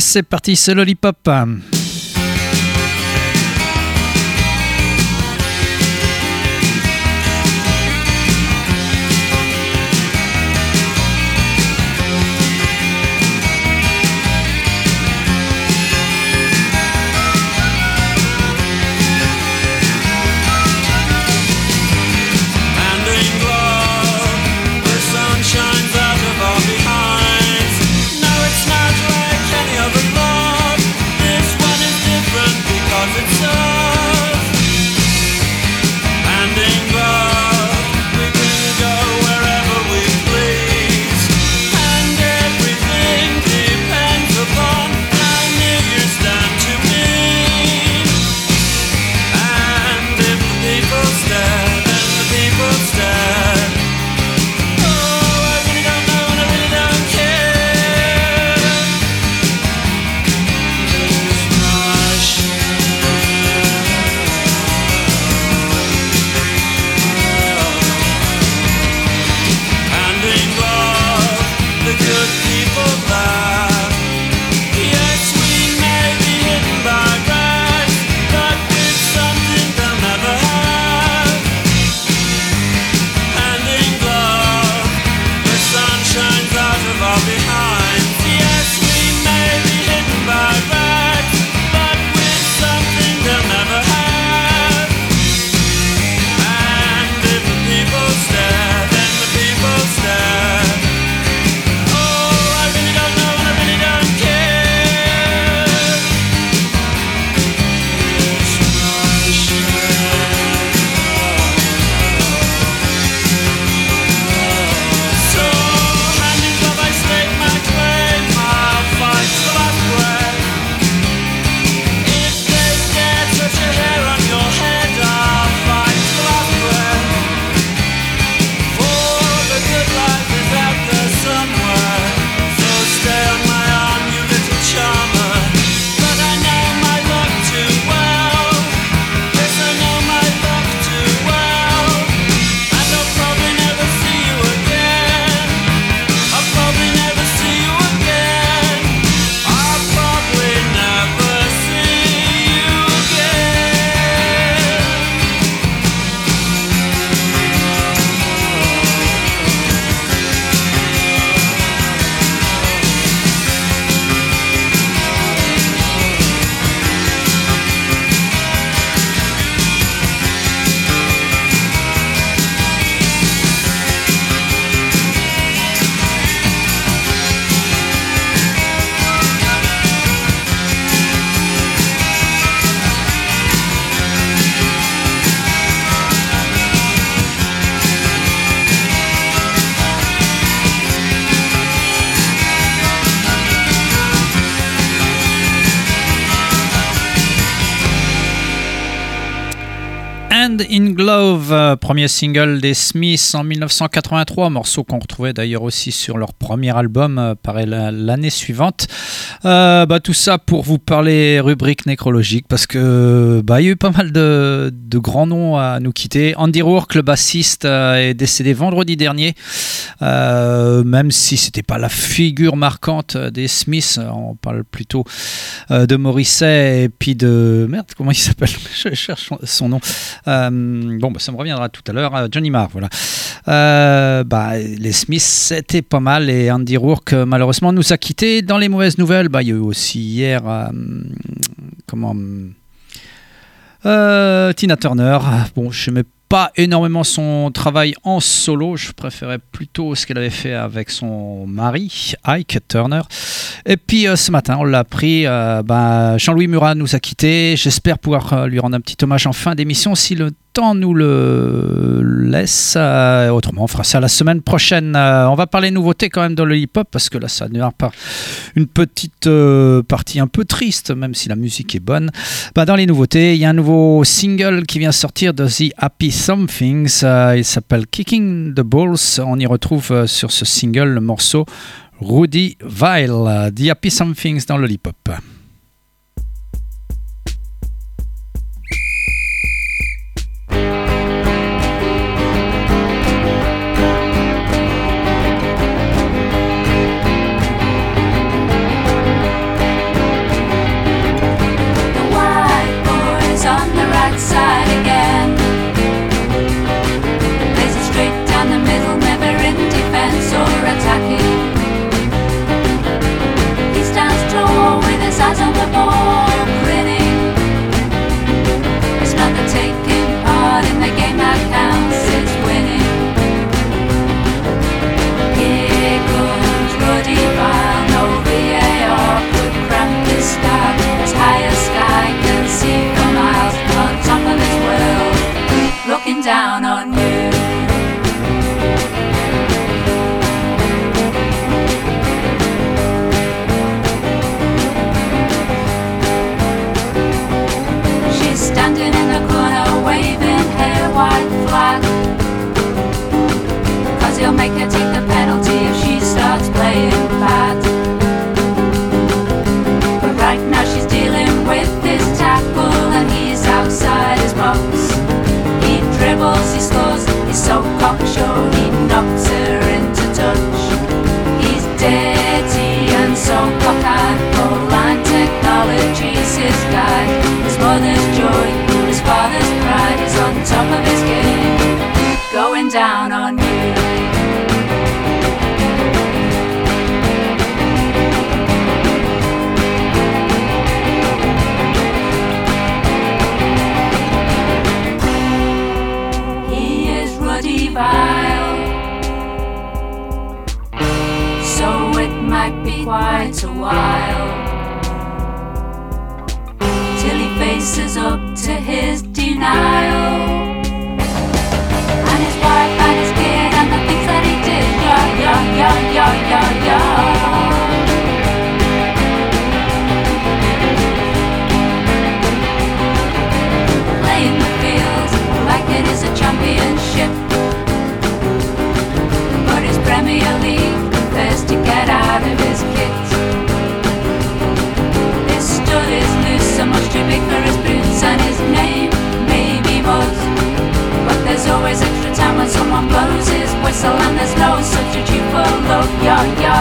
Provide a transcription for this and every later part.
c'est parti, c'est Lollipop. Premier single des Smiths en 1983, morceau qu'on retrouvait d'ailleurs aussi sur leur premier album, euh, pareil l'année suivante. Euh, bah, tout ça pour vous parler rubrique nécrologique parce que bah, il y a eu pas mal de, grands noms à nous quitter. Andy Rourke, le bassiste, est décédé vendredi dernier, même si c'était pas la figure marquante des Smiths. On parle plutôt de Morrissey et puis de merde, comment il s'appelle? Je cherche son nom. Euh, bon, bah, ça me reviendra tout à l'heure. Euh, Johnny Marr, voilà. Euh, bah, les Smiths, c'était pas mal. Et Andy Rourke, malheureusement, nous a quittés. Dans les mauvaises nouvelles, bah, il y a eu aussi hier. comment. Tina Turner. Bon, je ne pas énormément son travail en solo. Je préférais plutôt ce qu'elle avait fait avec son mari, Ike Turner. Et puis ce matin, on l'a appris, bah, Jean-Louis Murat nous a quittés. J'espère pouvoir lui rendre un petit hommage en fin d'émission si le temps nous le laisse. Euh, autrement, on fera ça la semaine prochaine. Euh, on va parler nouveautés quand même dans le hip-hop parce que là, ça ne pas une petite euh, partie un peu triste, même si la musique est bonne. Bah, dans les nouveautés, il y a un nouveau single qui vient sortir de The Happy Somethings. il s'appelle Kicking the Balls. On y retrouve sur ce single le morceau Rudy Vile. The Happy Somethings dans le hip-hop. quite a while till he faces up to his denial and his wife and his kid and the things that he did. Yeah, yeah, yeah, yeah, yeah, yeah. The field like it is a championship, but it's Premier League to get out of his Such a big forest prince and his name maybe Moz But there's always extra time when someone blows his whistle and there's no substitute for love, yeah, yeah.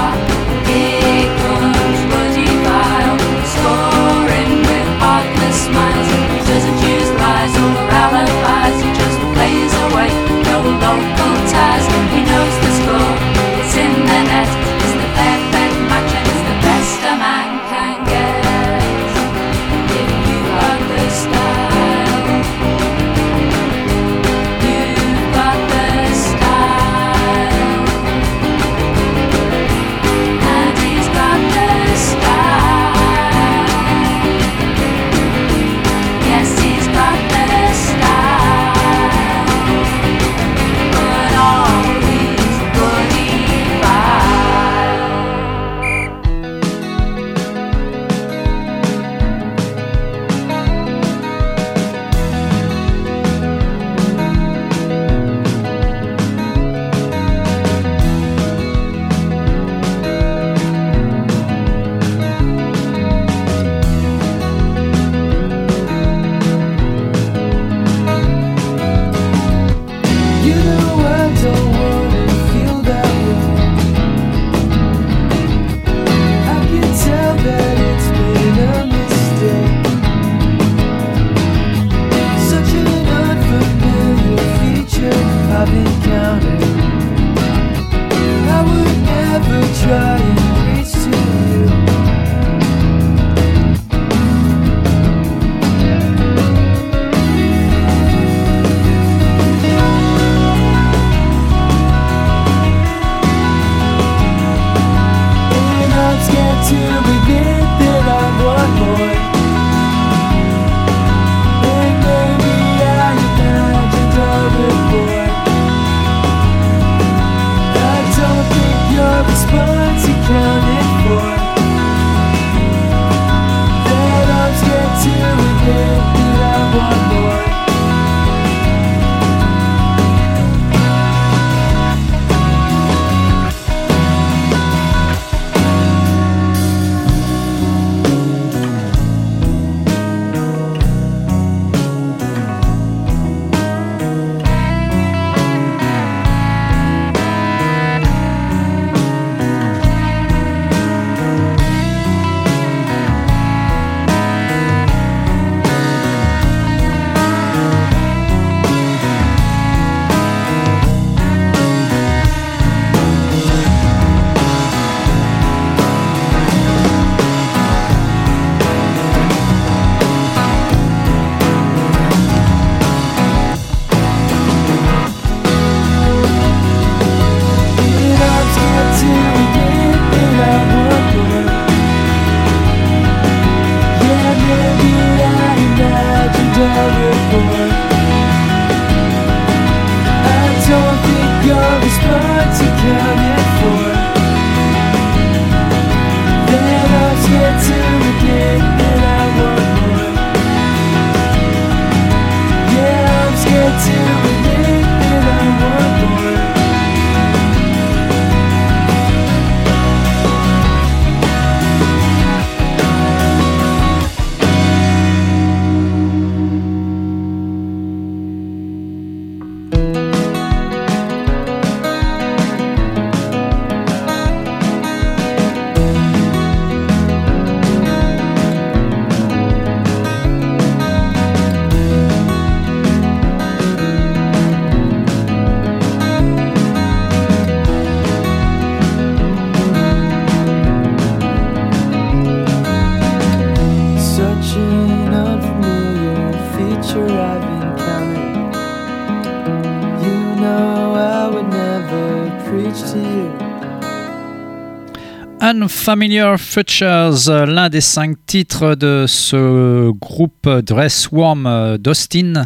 Unfamiliar Futures, l'un des cinq titres de ce groupe Dressworm d'Austin.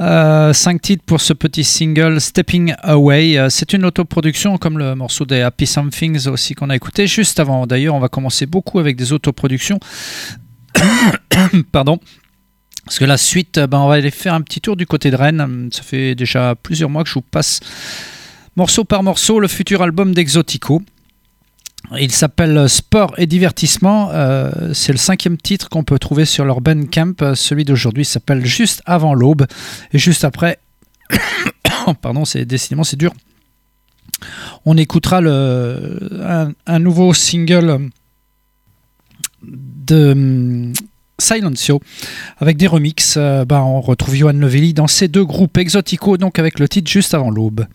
Euh, cinq titres pour ce petit single Stepping Away. C'est une autoproduction comme le morceau des Happy Somethings aussi qu'on a écouté juste avant. D'ailleurs, on va commencer beaucoup avec des autoproductions. Pardon. Parce que la suite, ben, on va aller faire un petit tour du côté de Rennes. Ça fait déjà plusieurs mois que je vous passe morceau par morceau le futur album d'Exotico. Il s'appelle Sport et divertissement. Euh, c'est le cinquième titre qu'on peut trouver sur leur Camp. Celui d'aujourd'hui s'appelle Juste avant l'aube. Et juste après, pardon, c'est décidément c'est dur. On écoutera le, un, nouveau single de hum, Silencio avec des remixes. Euh, bah, on retrouve Johan Levelli dans ces deux groupes Exotico, donc avec le titre Juste avant l'aube.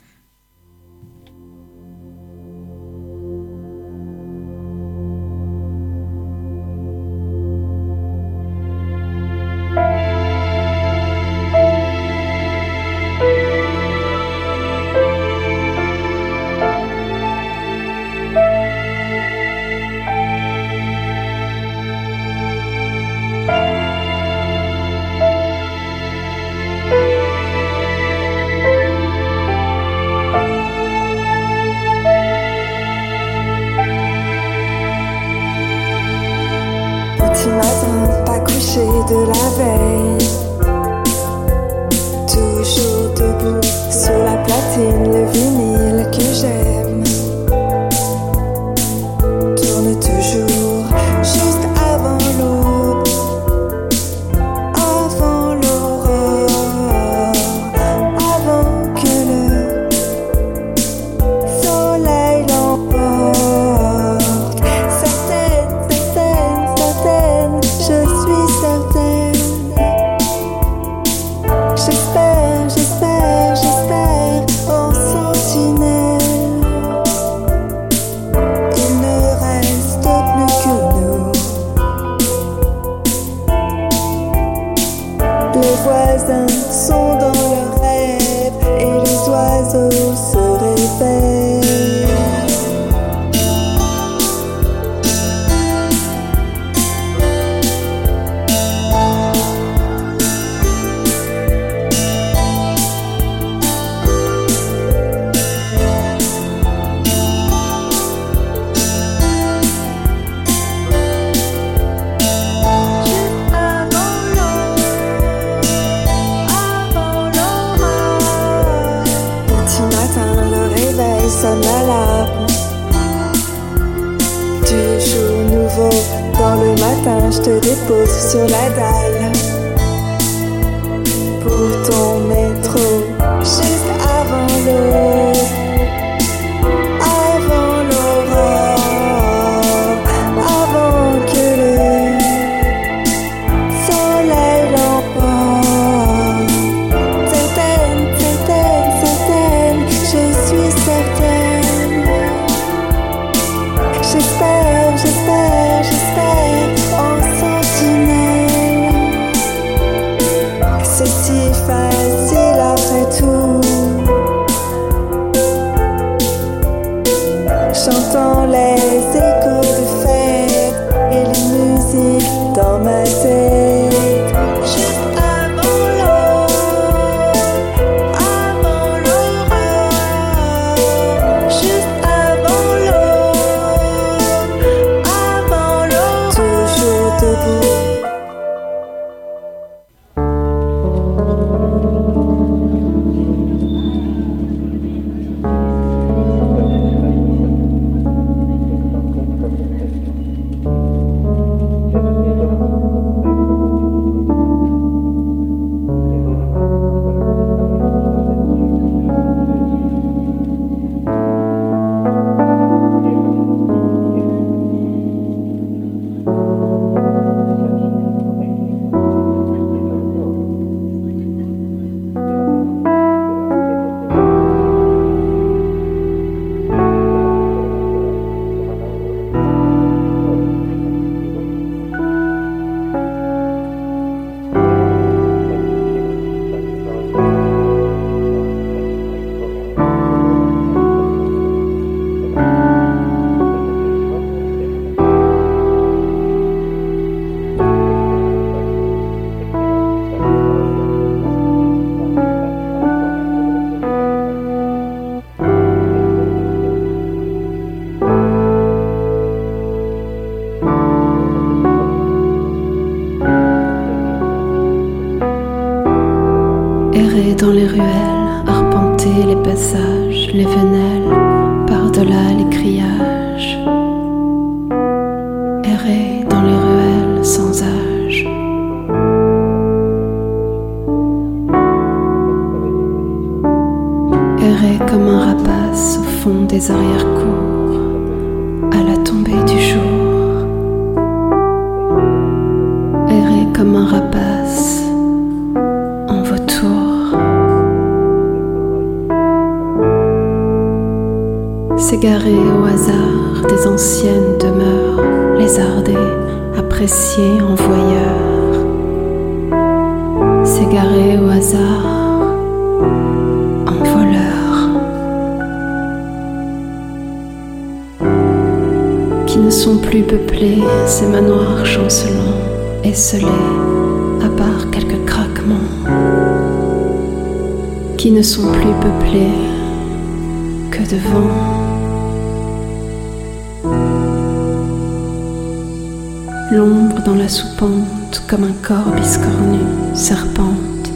La soupente, comme un corps biscornu, serpente.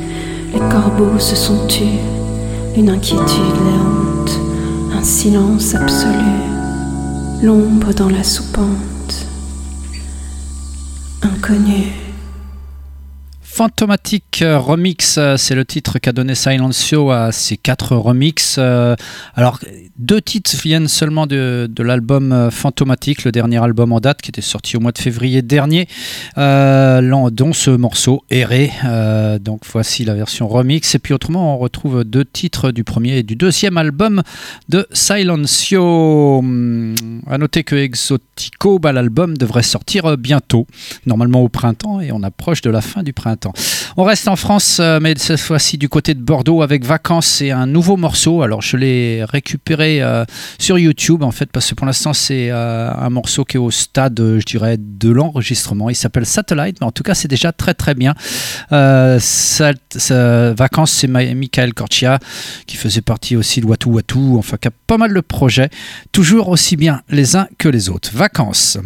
Les corbeaux se sont tus, une inquiétude les un silence absolu. L'ombre dans la soupente, inconnu. Fantomatic Remix, c'est le titre qu'a donné Silencio à ces quatre remixes. Euh, Alors, deux titres viennent seulement de, l'album euh, Fantomatic, le dernier album en date qui était sorti au mois de février dernier, euh, dont ce morceau Erré. Donc, voici la version remix. Et puis, autrement, on retrouve deux titres du premier et du deuxième album de Silencio. Hum, À noter que Exotico, bah, l'album devrait sortir bientôt, normalement au printemps, et on approche de la fin du printemps. On reste en France, euh, mais cette fois-ci du côté de Bordeaux avec Vacances et un nouveau morceau. Alors je l'ai récupéré euh, sur YouTube en fait, parce que pour l'instant c'est euh, un morceau qui est au stade, je dirais, de l'enregistrement. Il s'appelle Satellite, mais en tout cas c'est déjà très très bien. Vacances, c'est Michael Corchia qui faisait partie aussi de Watu Watu, enfin qui a pas mal de projets, toujours aussi bien les uns que les autres. Vacances.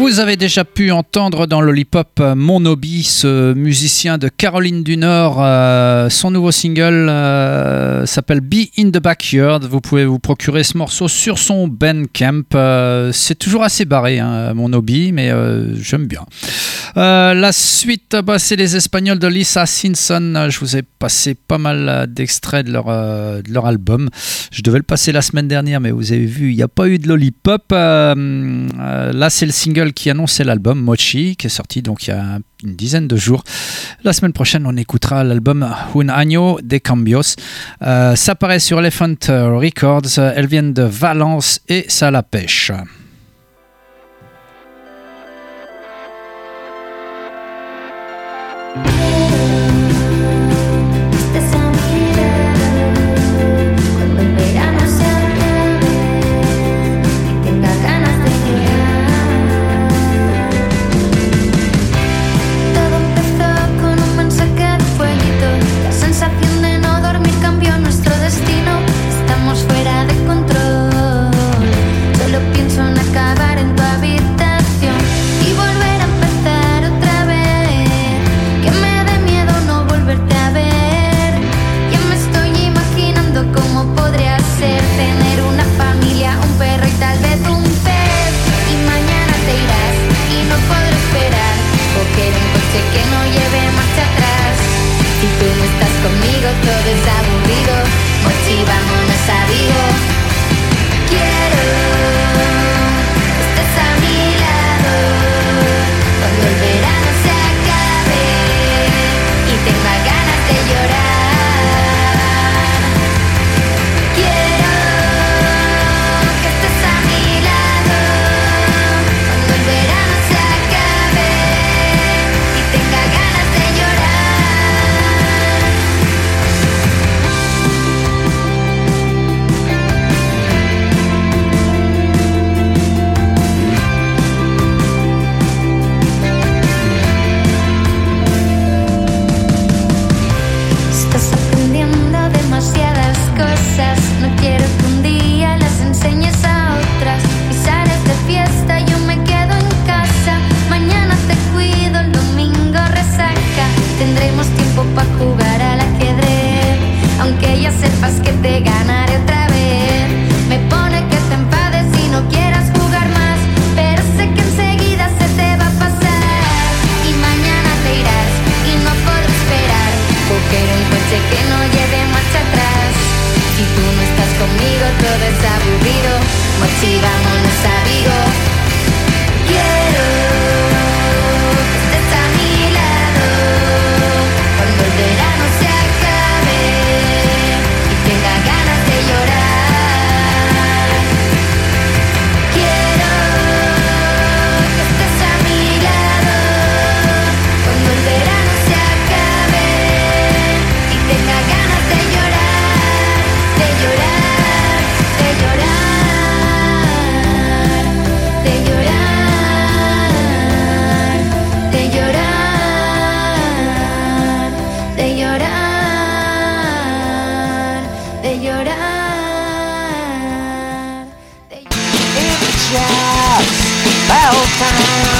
Vous avez déjà pu entendre dans Lollipop euh, Mon Hobby, ce musicien de Caroline du Nord. Euh, son nouveau single euh, s'appelle Be in the Backyard. Vous pouvez vous procurer ce morceau sur son Bandcamp. Euh, c'est toujours assez barré, hein, Mon Hobby, mais j'aime bien. la suite, bah, c'est les Espagnols de Lisa Simpson. Je vous ai passé pas mal d'extraits de leur, de leur album. Je devais le passer la semaine dernière, mais vous avez vu, il n'y a pas eu de Lollipop. là, c'est le single qui annonçait l'album Mochi, qui est sorti donc il y a une dizaine de jours. La semaine prochaine, on écoutera l'album Un Año de Cambios. Euh, ça paraît sur Elephant Records. Elles viennent de Valence et ça la pêche. precious. Time.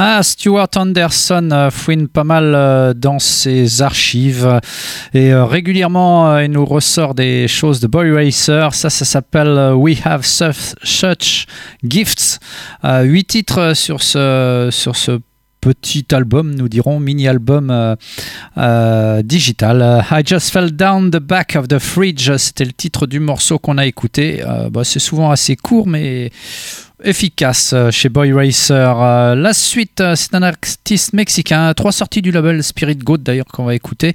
Ah, Stuart Anderson euh, fouine pas mal euh, dans ses archives et euh, régulièrement il nous ressort des choses de Boy Racer. Ça, ça s'appelle We Have Such Gifts. Huit titres sur ce, sur ce petit album, nous dirons, mini-album euh, euh, digital. I Just Fell Down the Back of the Fridge, c'était le titre du morceau qu'on a écouté. Euh, bah, c'est souvent assez court, mais efficace chez Boy Racer. la suite, c'est un artiste mexicain, trois sorties du label Spirit Goat d'ailleurs qu'on va écouter.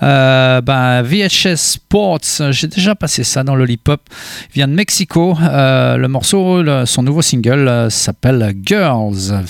Ben, VHS Sports, j'ai déjà passé ça dans Lollipop, il vient de Mexico. le morceau, son nouveau single s'appelle Girls.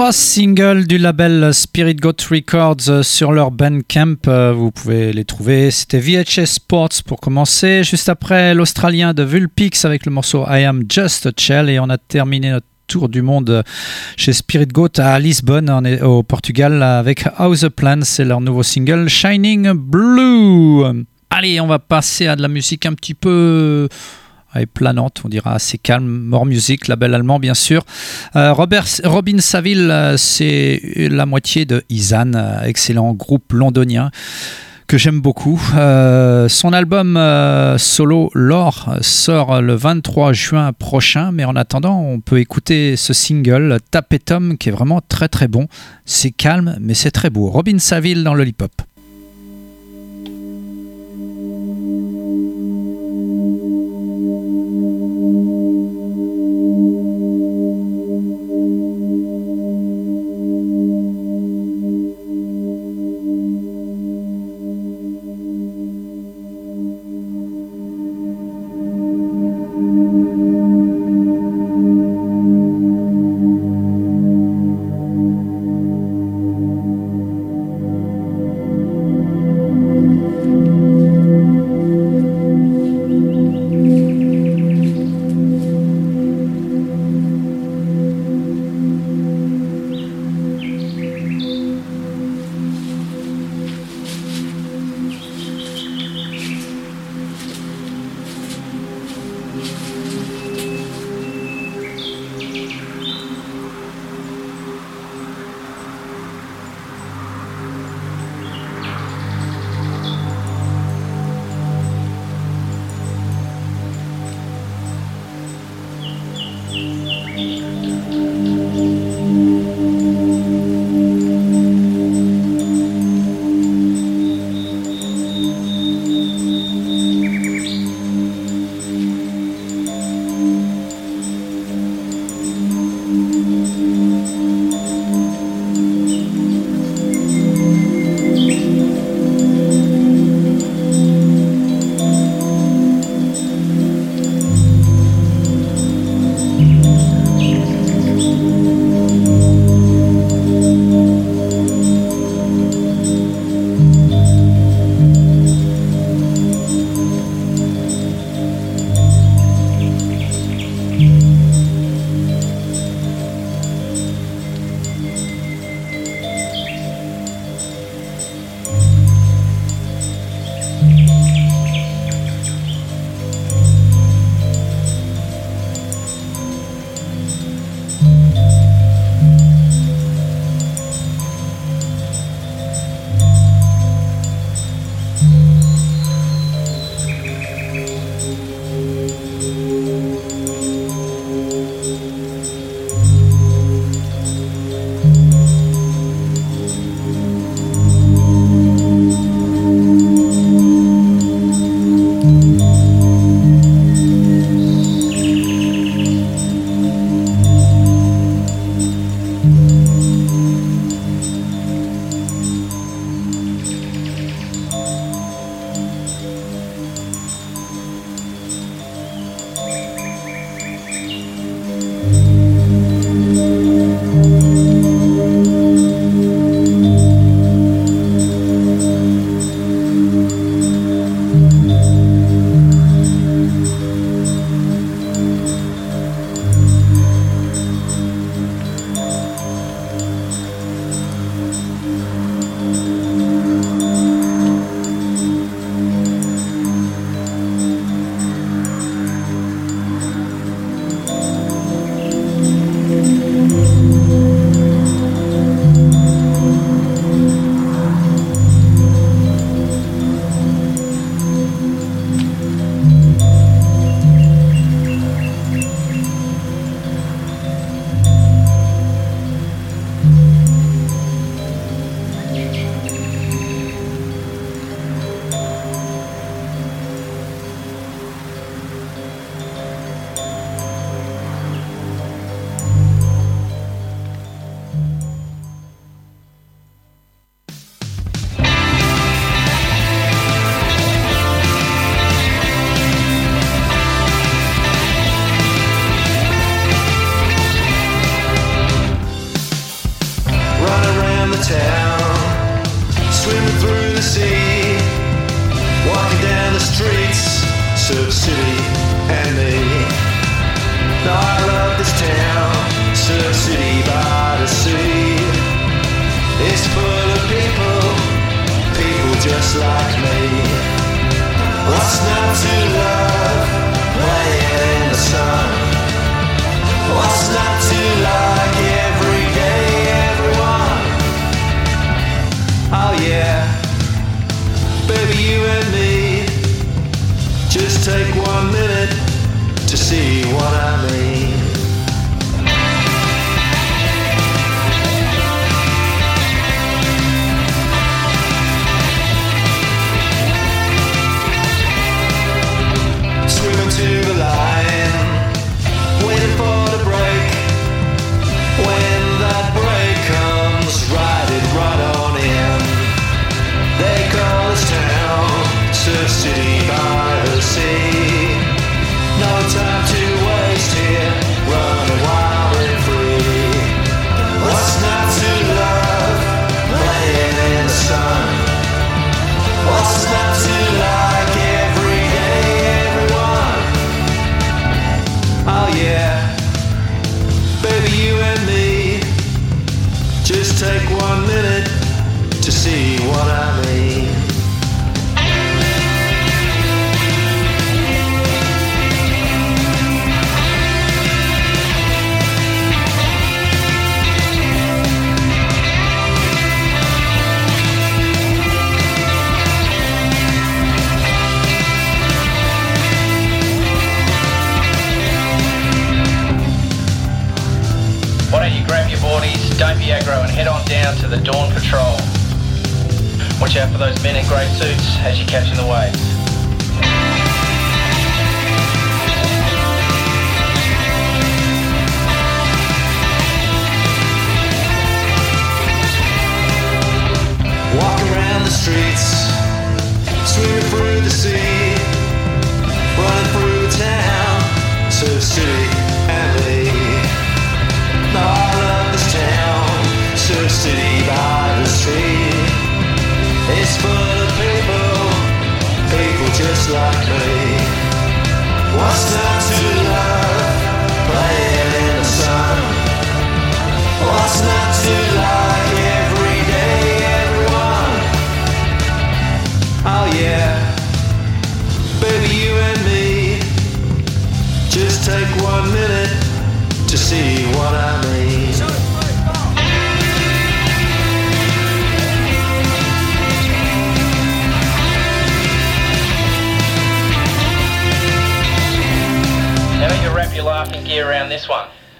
Trois singles du label Spirit Goat Records sur leur Bandcamp. Euh, vous pouvez les trouver. C'était VHS Sports pour commencer. Juste après, l'Australien de Vulpix avec le morceau I Am Just a Shell. Et on a terminé notre tour du monde chez Spirit Goat à Lisbonne, au Portugal, avec House Plan. C'est leur nouveau single Shining Blue. Allez, on va passer à de la musique un petit peu et planante, on dira assez calme. More Music, label allemand bien sûr. Euh, Robin Saville, euh, c'est la moitié de Izan, euh, excellent groupe londonien que j'aime beaucoup. son album solo L'Or sort le 23 juin prochain, mais en attendant, on peut écouter ce single Tapetum qui est vraiment très très bon. C'est calme, mais c'est très beau. Robin Saville dans Lollipop. Take one minute to see what I mean. Down to the Dawn Patrol. Watch out for those men in grey suits as you're catching the waves. Walk around the streets, swimming through the sea, running through the town, Surf City and me. I love this town, City by the sea. It's full of people, people just like me. What's not to love, playing in the sun? What's not to like every day, everyone? Oh yeah, baby, you and me. Just take one minute to see what I mean.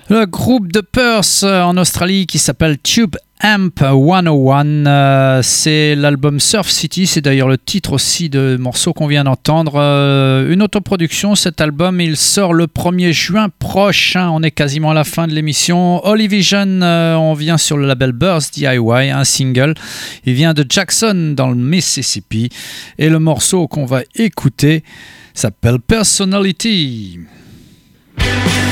Le groupe de Perth euh, en Australie qui s'appelle Tube Amp 101, euh, c'est l'album Surf City, c'est d'ailleurs le titre aussi de morceau qu'on vient d'entendre. Euh, une autoproduction, cet album, il sort le 1er juin prochain, on est quasiment à la fin de l'émission. Olivision, euh, on vient sur le label Burst DIY, un single. Il vient de Jackson dans le Mississippi et le morceau qu'on va écouter s'appelle Personality. Thank you.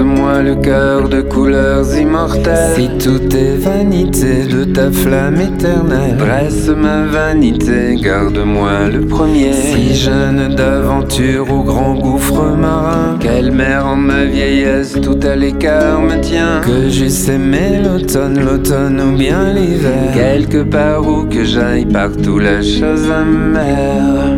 Renforce-moi le cœur de couleurs immortelles. Si tout est vanité de ta flamme éternelle, dresse ma vanité, garde-moi le premier. Si jeune d'aventure au grand gouffre marin, quelle mer en ma vieillesse tout à l'écart me tient. Que j'eusse aimé l'automne, l'automne ou bien l'hiver. Quelque part où que j'aille, partout la chose amère.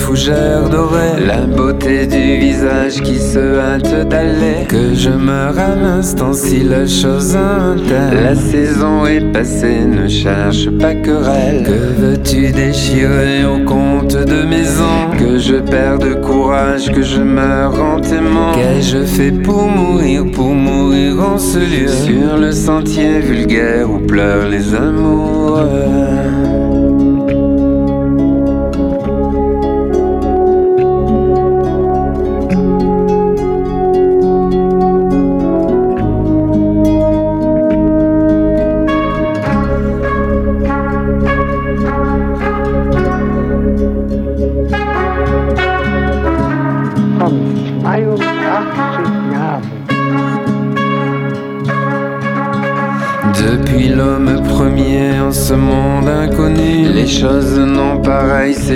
Fougère dorée. La beauté du visage qui se hâte d'aller. Que je meure à l'instant si la chose interne. La saison est passée, ne cherche pas querelle. Que veux-tu déchirer au compte de maison Que je perde courage, que je meure en t'aimant Qu'ai-je fait pour mourir, pour mourir en ce lieu? Sur le sentier vulgaire où pleurent les amoureux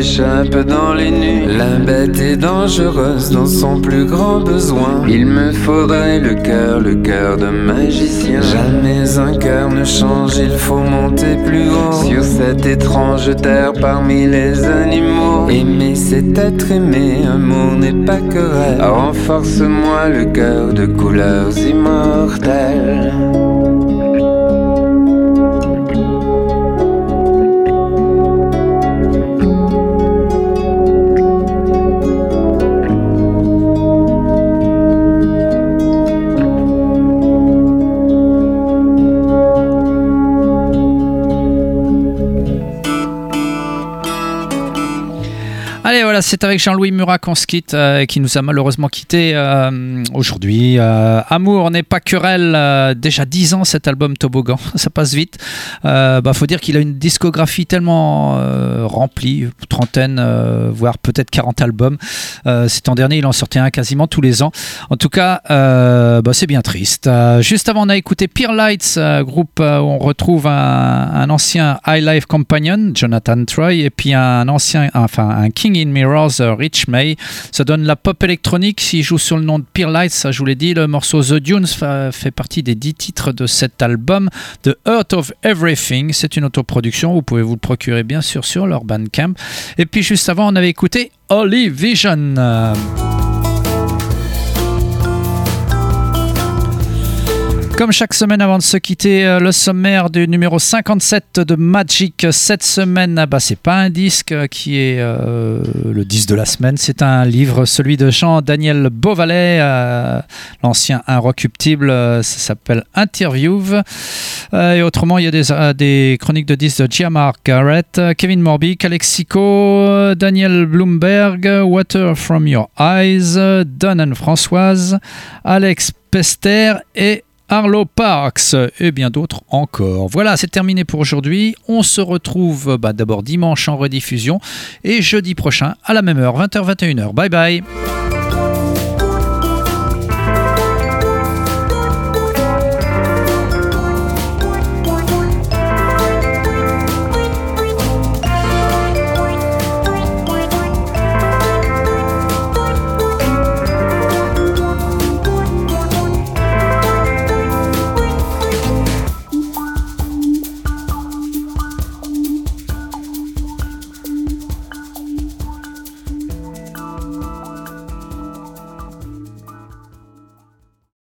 s'échappent dans les nuits. La bête est dangereuse dans son plus grand besoin. Il me faudrait le cœur, le cœur de magicien. Jamais un cœur ne change, il faut monter plus haut. Sur cette étrange terre parmi les animaux. Aimer, c'est être aimé, amour n'est pas que rêve. Renforce-moi le cœur de couleurs immortelles. C'est avec Jean-Louis Murat qu'on se quitte, euh, qui nous a malheureusement quitté euh, aujourd'hui. Euh, Amour n'est pas querelle, euh, déjà 10 ans cet album Toboggan, ça passe vite. Bah, faut dire qu'il a une discographie tellement remplie, trentaine, voire peut-être 40 albums. Cet an dernier, il en sortait un quasiment tous les ans. En tout cas, bah, c'est bien triste. Juste avant, on a écouté Peer Lights, groupe où on retrouve un, ancien High Life Companion, Jonathan Troy, et puis un ancien, enfin un King in Mirrors, euh, Rich May. Ça donne la pop électronique. S'il joue sur le nom de Peer Lights, ça, je vous l'ai dit, le morceau The Dunes fa- fait partie des 10 titres de cet album, The Earth of Everything. C'est une autoproduction. Vous pouvez vous le procurer bien sûr sur leur Bandcamp. Et puis juste avant, on avait écouté Holy Vision. Comme chaque semaine avant de se quitter, euh, le sommaire du numéro 57 de Magic cette semaine, ah bah, c'est pas un disque euh, qui est euh, le disque de la semaine, c'est un livre, celui de Jean-Daniel Beauvalet, l'ancien Inrecuptible, ça s'appelle Interview. Et autrement, il y a des, chroniques de disques de Giamar Garrett, Kevin Morby, Calexico, euh, Daniel Bloomberg, Water from Your Eyes, Don and Françoise, Alex Pester et Arlo Parks et bien d'autres encore. Voilà, c'est terminé pour aujourd'hui. On se retrouve bah, d'abord dimanche en rediffusion et jeudi prochain à la même heure, 20h-21h. Bye bye